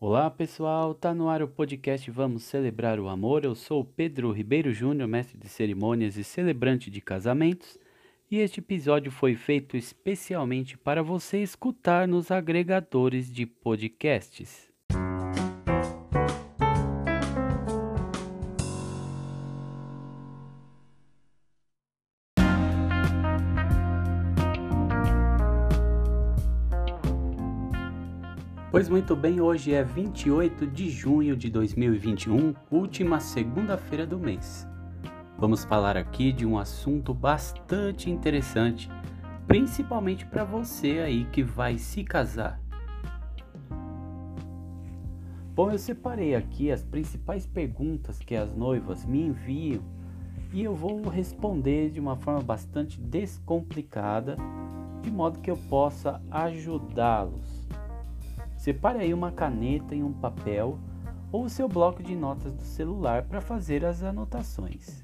Olá pessoal, tá no ar o podcast Vamos Celebrar o Amor. Eu sou Pedro Ribeiro Júnior, mestre de cerimônias e celebrante de casamentos, e este episódio foi feito especialmente para você escutar nos agregadores de podcasts. Pois muito bem, hoje é 28 de junho de 2021, última segunda-feira do mês. Vamos falar aqui de um assunto bastante interessante, principalmente para você aí que vai se casar. Bom, eu separei aqui as principais perguntas que as noivas me enviam e eu vou responder de uma forma bastante descomplicada, de modo que eu possa ajudá-los. Separe aí uma caneta e um papel ou o seu bloco de notas do celular para fazer as anotações.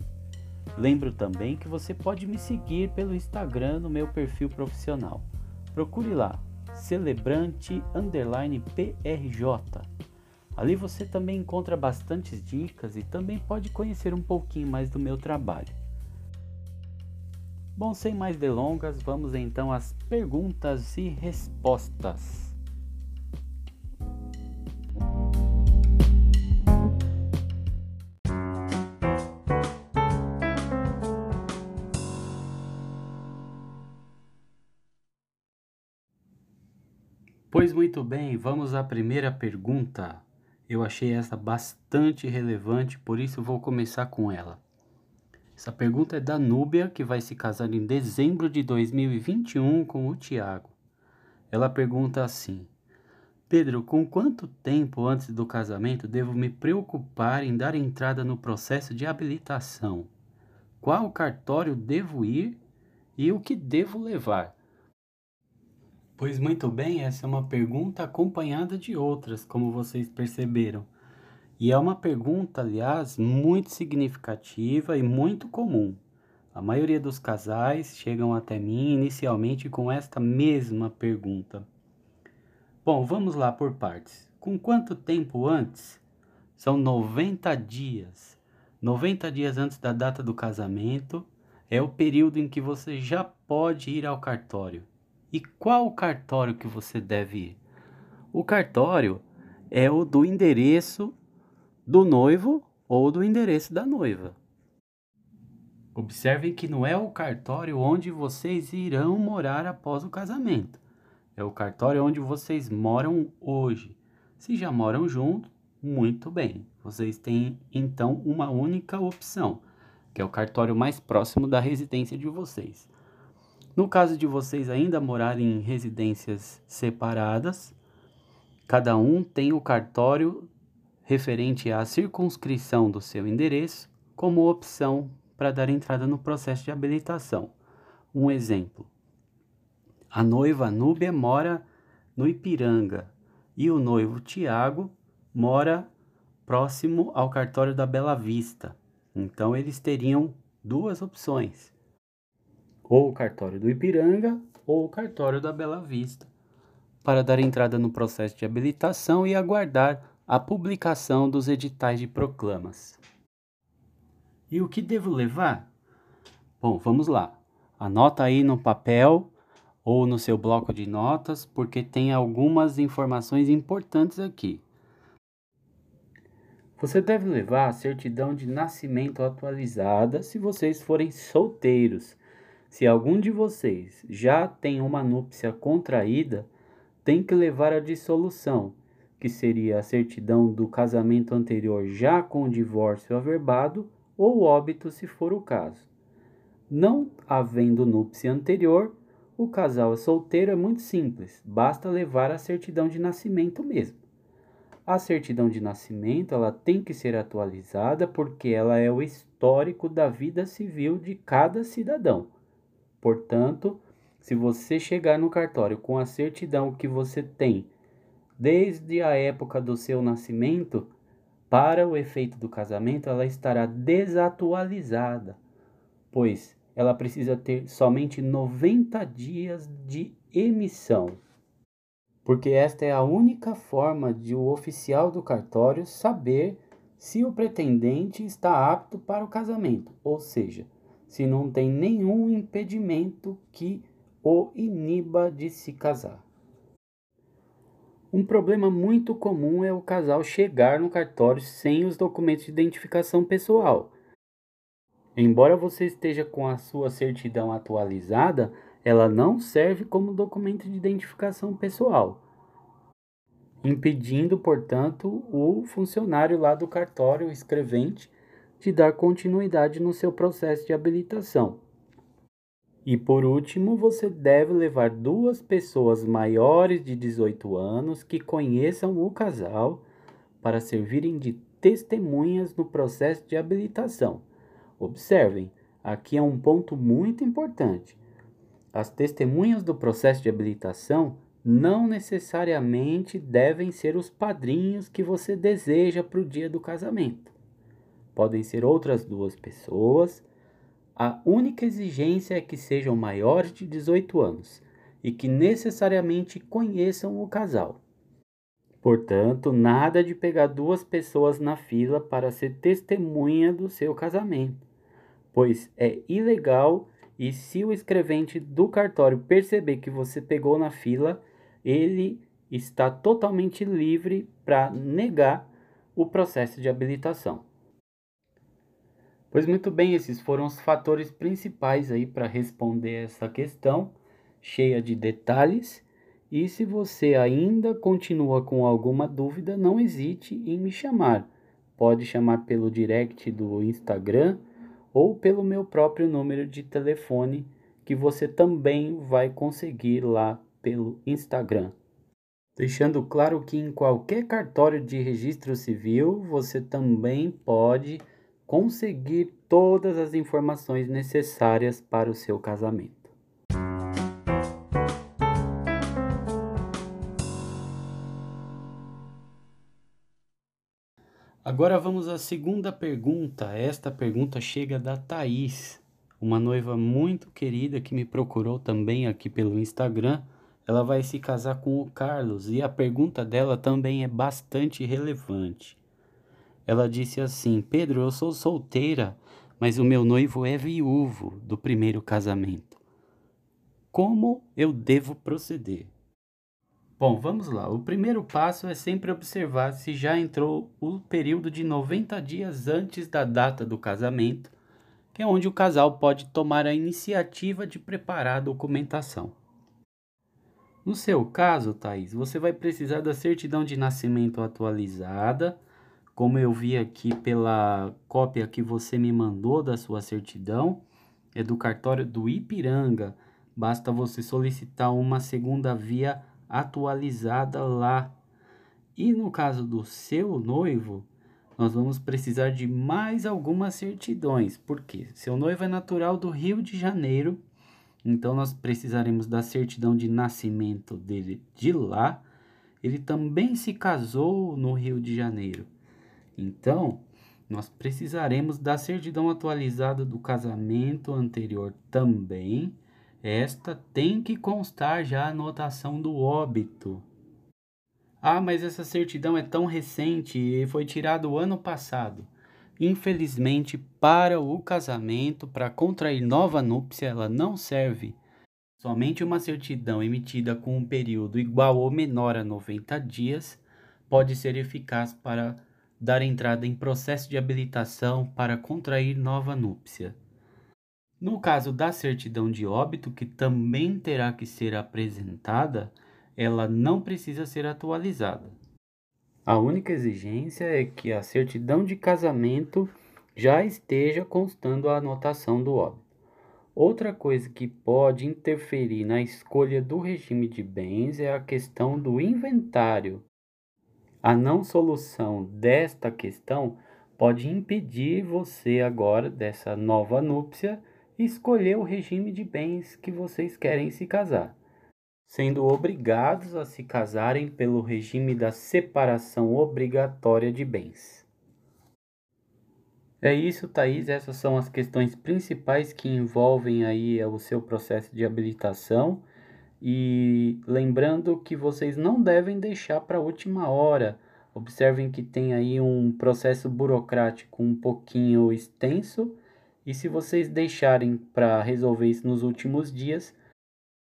Lembro também que você pode me seguir pelo Instagram no meu perfil profissional. Procure lá, celebrante PRJ. Ali você também encontra bastantes dicas e também pode conhecer um pouquinho mais do meu trabalho. Bom, sem mais delongas, vamos então às perguntas e respostas. Pois muito bem, vamos à primeira pergunta. Eu achei essa bastante relevante, por isso vou começar com ela. Essa pergunta é da Núbia, que vai se casar em dezembro de 2021 com o Tiago. Ela pergunta assim: Pedro, com quanto tempo antes do casamento devo me preocupar em dar entrada no processo de habilitação? Qual cartório devo ir e o que devo levar? Pois muito bem, essa é uma pergunta acompanhada de outras, como vocês perceberam. E é uma pergunta, aliás, muito significativa e muito comum. A maioria dos casais chegam até mim inicialmente com esta mesma pergunta. Bom, vamos lá por partes. Com quanto tempo antes? São 90 dias. 90 dias antes da data do casamento é o período em que você já pode ir ao cartório. E qual o cartório que você deve ir? O cartório é o do endereço do noivo ou do endereço da noiva. Observem que não é o cartório onde vocês irão morar após o casamento. É o cartório onde vocês moram hoje. Se já moram juntos, muito bem. Vocês têm então uma única opção, que é o cartório mais próximo da residência de vocês. No caso de vocês ainda morarem em residências separadas, cada um tem o cartório referente à circunscrição do seu endereço como opção para dar entrada no processo de habilitação. Um exemplo: a noiva Núbia mora no Ipiranga e o noivo Tiago mora próximo ao cartório da Bela Vista. Então eles teriam duas opções ou o cartório do Ipiranga ou o cartório da Bela Vista, para dar entrada no processo de habilitação e aguardar a publicação dos editais de proclamas. E o que devo levar? Bom, vamos lá. Anota aí no papel ou no seu bloco de notas, porque tem algumas informações importantes aqui. Você deve levar a certidão de nascimento atualizada se vocês forem solteiros se algum de vocês já tem uma núpcia contraída, tem que levar a dissolução, que seria a certidão do casamento anterior já com o divórcio averbado ou óbito, se for o caso. Não havendo núpcia anterior, o casal solteiro é muito simples, basta levar a certidão de nascimento mesmo. A certidão de nascimento ela tem que ser atualizada porque ela é o histórico da vida civil de cada cidadão. Portanto, Se você chegar no cartório com a certidão que você tem desde a época do seu nascimento, para o efeito do casamento, ela estará desatualizada, pois ela precisa ter somente 90 dias de emissão. Porque esta é a única forma de o oficial do cartório saber se o pretendente está apto para o casamento, ou seja, se não tem nenhum impedimento que o iniba de se casar. Um problema muito comum é o casal chegar no cartório sem os documentos de identificação pessoal. Embora você esteja com a sua certidão atualizada, ela não serve como documento de identificação pessoal, impedindo, portanto, o funcionário lá do cartório, o escrevente, de dar continuidade no seu processo de habilitação. E por último, você deve levar duas pessoas maiores de 18 anos que conheçam o casal para servirem de testemunhas no processo de habilitação. Observem, aqui é um ponto muito importante. As testemunhas do processo de habilitação não necessariamente devem ser os padrinhos que você deseja para o dia do casamento. Podem ser outras duas pessoas a única exigência é que sejam maiores de 18 anos e que necessariamente conheçam o casal. Portanto, nada de pegar duas pessoas na fila para ser testemunha do seu casamento, pois é ilegal e se o escrevente do cartório perceber que você pegou na fila, ele está totalmente livre para negar o processo de habilitação. Pois muito bem, esses foram os fatores principais aí para responder essa questão, cheia de detalhes. E se você ainda continua com alguma dúvida, não hesite em me chamar. Pode chamar pelo direct do Instagram ou pelo meu próprio número de telefone, que você também vai conseguir lá pelo Instagram. Deixando claro que em qualquer cartório de registro civil você também pode conseguir todas as informações necessárias para o seu casamento. Agora vamos à segunda pergunta. Esta pergunta chega da Thaís, uma noiva muito querida que me procurou também aqui pelo Instagram. Ela vai se casar com o Carlos e a pergunta dela também é bastante relevante. Ela disse assim: Pedro, eu sou solteira, mas o meu noivo é viúvo do primeiro casamento. Como eu devo proceder? Bom, vamos lá. O primeiro passo é sempre observar se já entrou o período de 90 dias antes da data do casamento, que é onde o casal pode tomar a iniciativa de preparar a documentação. No seu caso, Thaís, você vai precisar da certidão de nascimento atualizada como eu vi aqui pela cópia que você me mandou da sua certidão, é do cartório do Ipiranga. Basta você solicitar uma segunda via atualizada lá. E no caso do seu noivo, nós vamos precisar de mais algumas certidões. porque Seu noivo é natural do Rio de Janeiro, então nós precisaremos da certidão de nascimento dele de lá. Ele também se casou no Rio de Janeiro. Então, nós precisaremos da certidão atualizada do casamento anterior também. Esta tem que constar já a anotação do óbito. Ah, mas essa certidão é tão recente e foi tirada o ano passado. Infelizmente, para o casamento, para contrair nova núpcia, ela não serve. Somente uma certidão emitida com um período igual ou menor a 90 dias pode ser eficaz para dar entrada em processo de habilitação para contrair nova núpcia. No caso da certidão de óbito, que também terá que ser apresentada, ela não precisa ser atualizada. A única exigência é que a certidão de casamento já esteja constando a anotação do óbito. Outra coisa que pode interferir na escolha do regime de bens é a questão do inventário a não solução desta questão pode impedir você agora dessa nova núpcia escolher o regime de bens que vocês querem se casar, sendo obrigados a se casarem pelo regime da separação obrigatória de bens. É isso, Thaís. Essas são as questões principais que envolvem aí o seu processo de habilitação. E lembrando que vocês não devem deixar para a última hora. Observem que tem aí um processo burocrático um pouquinho extenso. E se vocês deixarem para resolver isso nos últimos dias,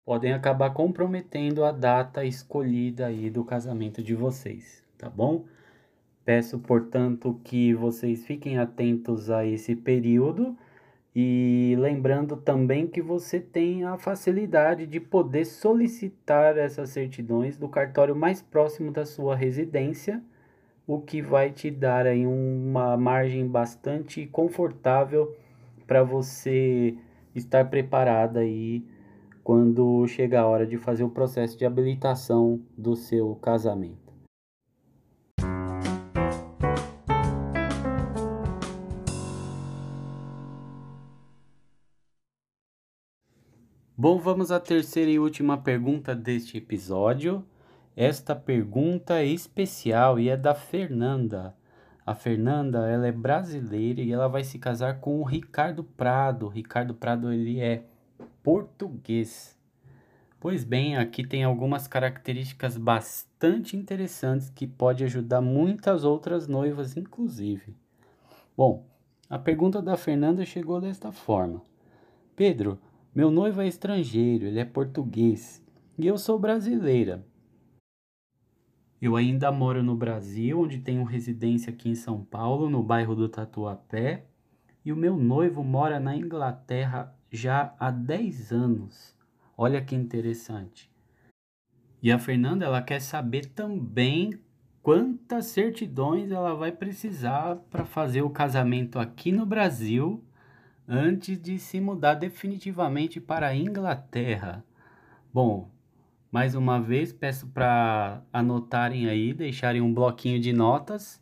podem acabar comprometendo a data escolhida aí do casamento de vocês, tá bom? Peço, portanto, que vocês fiquem atentos a esse período e lembrando também que você tem a facilidade de poder solicitar essas certidões do cartório mais próximo da sua residência, o que vai te dar aí uma margem bastante confortável para você estar preparada aí quando chegar a hora de fazer o processo de habilitação do seu casamento. Bom, vamos à terceira e última pergunta deste episódio. Esta pergunta é especial e é da Fernanda. A Fernanda, ela é brasileira e ela vai se casar com o Ricardo Prado. O Ricardo Prado, ele é português. Pois bem, aqui tem algumas características bastante interessantes que pode ajudar muitas outras noivas, inclusive. Bom, a pergunta da Fernanda chegou desta forma: Pedro, meu noivo é estrangeiro, ele é português e eu sou brasileira. Eu ainda moro no Brasil, onde tenho residência aqui em São Paulo, no bairro do Tatuapé, e o meu noivo mora na Inglaterra já há 10 anos. Olha que interessante. E a Fernanda, ela quer saber também quantas certidões ela vai precisar para fazer o casamento aqui no Brasil antes de se mudar definitivamente para a Inglaterra. Bom, mais uma vez peço para anotarem aí, deixarem um bloquinho de notas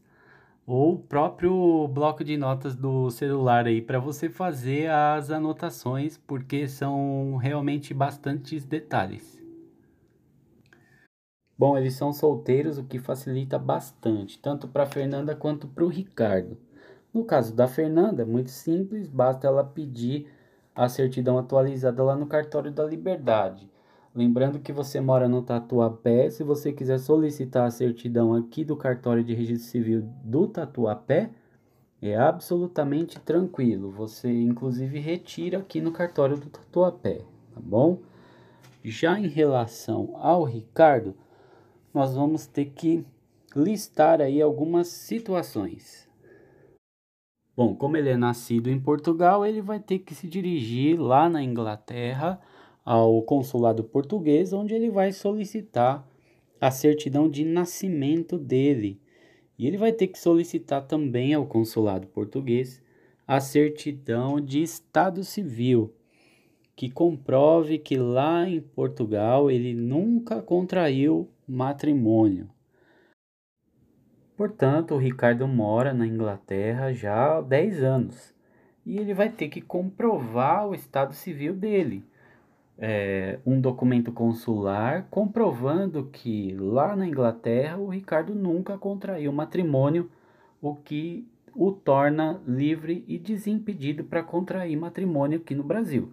ou o próprio bloco de notas do celular aí para você fazer as anotações, porque são realmente bastantes detalhes. Bom, eles são solteiros, o que facilita bastante, tanto para Fernanda quanto para o Ricardo. No caso da Fernanda, é muito simples, basta ela pedir a certidão atualizada lá no cartório da Liberdade. Lembrando que você mora no Tatuapé, se você quiser solicitar a certidão aqui do cartório de registro civil do Tatuapé, é absolutamente tranquilo. Você inclusive retira aqui no cartório do Tatuapé, tá bom? Já em relação ao Ricardo, nós vamos ter que listar aí algumas situações. Bom, como ele é nascido em Portugal, ele vai ter que se dirigir lá na Inglaterra ao consulado português, onde ele vai solicitar a certidão de nascimento dele. E ele vai ter que solicitar também ao consulado português a certidão de estado civil, que comprove que lá em Portugal ele nunca contraiu matrimônio. Portanto, o Ricardo mora na Inglaterra já há 10 anos e ele vai ter que comprovar o estado civil dele. É, um documento consular comprovando que lá na Inglaterra o Ricardo nunca contraiu matrimônio, o que o torna livre e desimpedido para contrair matrimônio aqui no Brasil.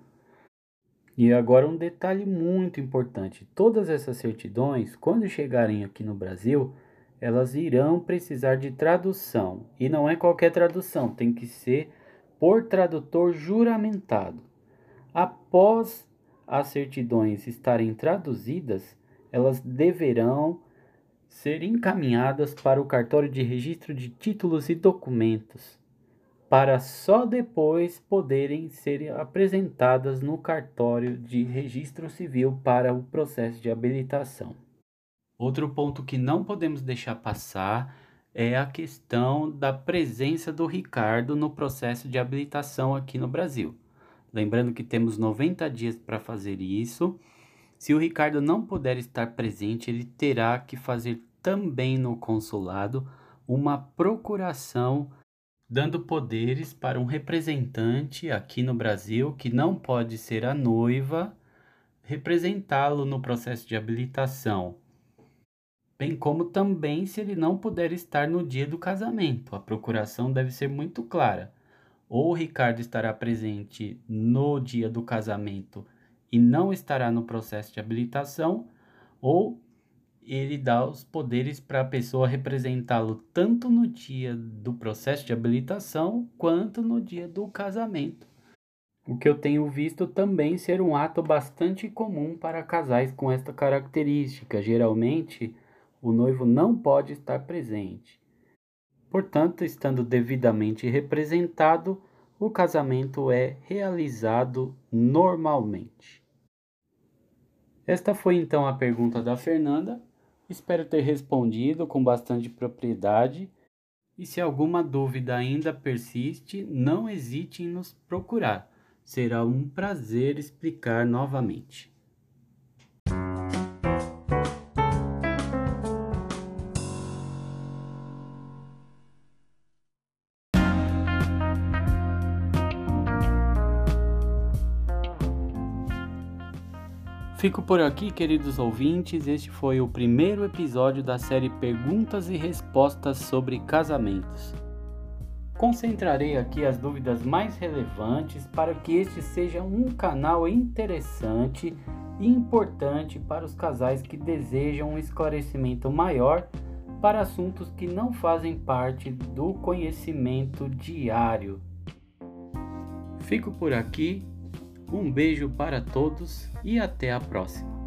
E agora um detalhe muito importante: todas essas certidões, quando chegarem aqui no Brasil, elas irão precisar de tradução. E não é qualquer tradução, tem que ser por tradutor juramentado. Após as certidões estarem traduzidas, elas deverão ser encaminhadas para o cartório de registro de títulos e documentos, para só depois poderem ser apresentadas no cartório de registro civil para o processo de habilitação. Outro ponto que não podemos deixar passar é a questão da presença do Ricardo no processo de habilitação aqui no Brasil. Lembrando que temos 90 dias para fazer isso. Se o Ricardo não puder estar presente, ele terá que fazer também no consulado uma procuração dando poderes para um representante aqui no Brasil que não pode ser a noiva representá-lo no processo de habilitação, bem como também se ele não puder estar no dia do casamento. A procuração deve ser muito clara. Ou o Ricardo estará presente no dia do casamento e não estará no processo de habilitação, ou ele dá os poderes para a pessoa representá-lo tanto no dia do processo de habilitação quanto no dia do casamento. O que eu tenho visto também ser um ato bastante comum para casais com esta característica. Geralmente, o noivo não pode estar presente. Portanto, estando devidamente representado, o casamento é realizado normalmente. Esta foi então a pergunta da Fernanda. Espero ter respondido com bastante propriedade. E se alguma dúvida ainda persiste, não hesite em nos procurar. Será um prazer explicar novamente. Fico por aqui, queridos ouvintes. Este foi o primeiro episódio da série Perguntas e Respostas sobre Casamentos. Concentrarei aqui as dúvidas mais relevantes para que este seja um canal interessante e importante para os casais que desejam um esclarecimento maior para assuntos que não fazem parte do conhecimento diário. Fico por aqui um beijo para todos e até a próxima.